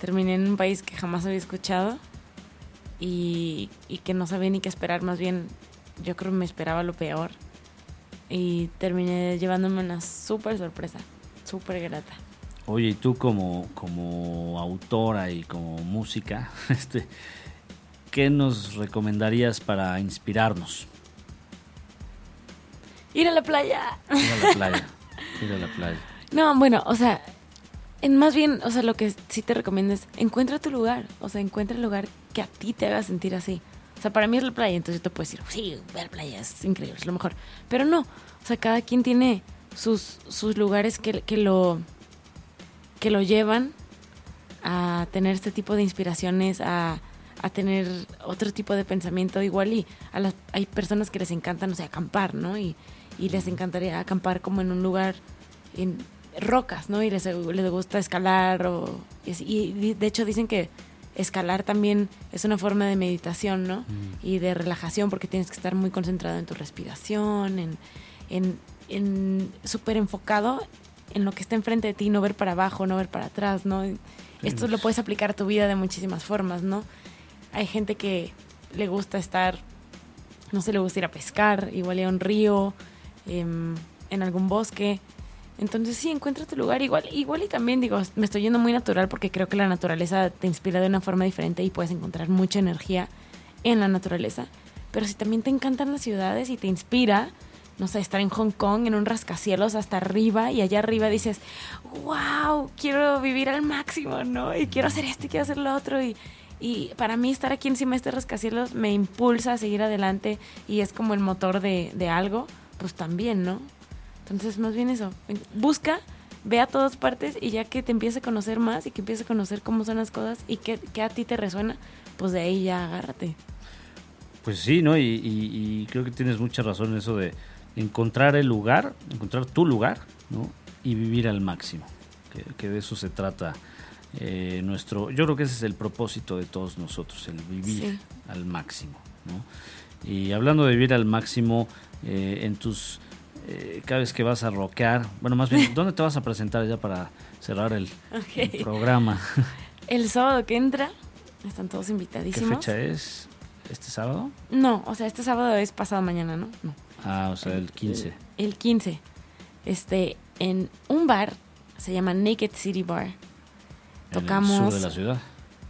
Terminé en un país que jamás había escuchado y, y que no sabía ni qué esperar. Más bien, yo creo que me esperaba lo peor. Y terminé llevándome una súper sorpresa, súper grata. Oye, y tú como, como autora y como música, este, ¿qué nos recomendarías para inspirarnos? Ir a la playa. Ir a la playa. Ir a la playa. No, bueno, o sea, en más bien, o sea, lo que sí te recomiendo es encuentra tu lugar, o sea, encuentra el lugar que a ti te haga sentir así. O sea, para mí es la playa, entonces yo te puedo decir, sí, ve a la playa, es increíble, es lo mejor. Pero no, o sea, cada quien tiene sus, sus lugares que, que lo que lo llevan a tener este tipo de inspiraciones, a, a tener otro tipo de pensamiento igual y a las, hay personas que les encanta, no sé, acampar, ¿no? Y, y les encantaría acampar como en un lugar en rocas, ¿no? Y les, les gusta escalar o y, de hecho dicen que escalar también es una forma de meditación, ¿no? Y de relajación porque tienes que estar muy concentrado en tu respiración, en, en, en súper enfocado en lo que está enfrente de ti, no ver para abajo, no ver para atrás, ¿no? Esto lo puedes aplicar a tu vida de muchísimas formas, ¿no? Hay gente que le gusta estar, no sé, le gusta ir a pescar, igual a un río, em, en algún bosque. Entonces sí, encuentra tu lugar igual, igual y también digo, me estoy yendo muy natural porque creo que la naturaleza te inspira de una forma diferente y puedes encontrar mucha energía en la naturaleza. Pero si también te encantan las ciudades y te inspira, no sé, estar en Hong Kong, en un rascacielos hasta arriba y allá arriba dices, wow, quiero vivir al máximo, ¿no? Y quiero hacer esto y quiero hacer lo otro. Y, y para mí estar aquí encima de este rascacielos me impulsa a seguir adelante y es como el motor de, de algo, pues también, ¿no? Entonces, más bien eso, busca, ve a todas partes y ya que te empiece a conocer más y que empiece a conocer cómo son las cosas y que, que a ti te resuena, pues de ahí ya agárrate. Pues sí, ¿no? Y, y- y creo que tienes mucha razón en eso de encontrar el lugar, encontrar tu lugar, ¿no? Y vivir al máximo. Que, que de eso se trata eh, nuestro... Yo creo que ese es el propósito de todos nosotros, el vivir Sí. al máximo, ¿no? Y hablando de vivir al máximo, eh, en tus... eh, cada vez que vas a rockear, bueno, más bien, ¿dónde te vas a presentar ya para cerrar el, el programa? El sábado que entra, están todos ¿Qué invitadísimos. fecha es? ¿Este sábado? No, o sea, este sábado es pasado mañana, ¿no? No. Ah, o sea, el 15. El 15. Este, en un bar, se llama Naked City Bar. En el Tocamos sur de la ciudad.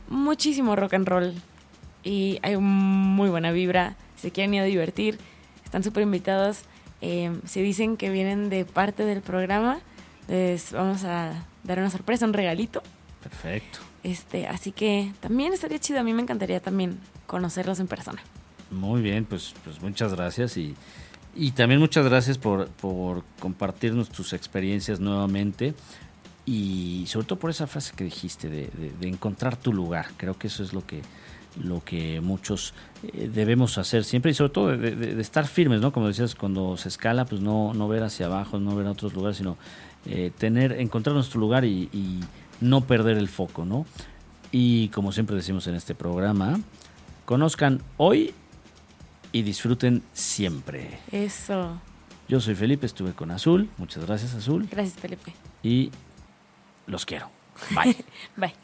muchísimo rock and roll y hay muy buena vibra. Se quieren ir a divertir, están súper invitados. Eh, si dicen que vienen de parte del programa, les vamos a dar una sorpresa, un regalito. Perfecto. Este, así que también estaría chido. A mí me encantaría también conocerlos en persona. Muy bien, pues, pues muchas gracias y, y también muchas gracias por, por compartirnos tus experiencias nuevamente y sobre todo por esa frase que dijiste de, de, encontrar tu lugar. Creo que eso es lo que lo que muchos eh, debemos hacer siempre y sobre todo de, de, estar firmes, ¿no? Como decías, cuando se escala, pues no, no ver hacia abajo, no ver a otros lugares, sino eh, tener, encontrar nuestro lugar y, y no perder el foco, ¿no? Y como siempre decimos en este programa, conozcan hoy y disfruten siempre. Eso. Yo soy Felipe, estuve con Azul. Muchas gracias, Azul. Gracias, Felipe. Y los quiero. Bye. Bye.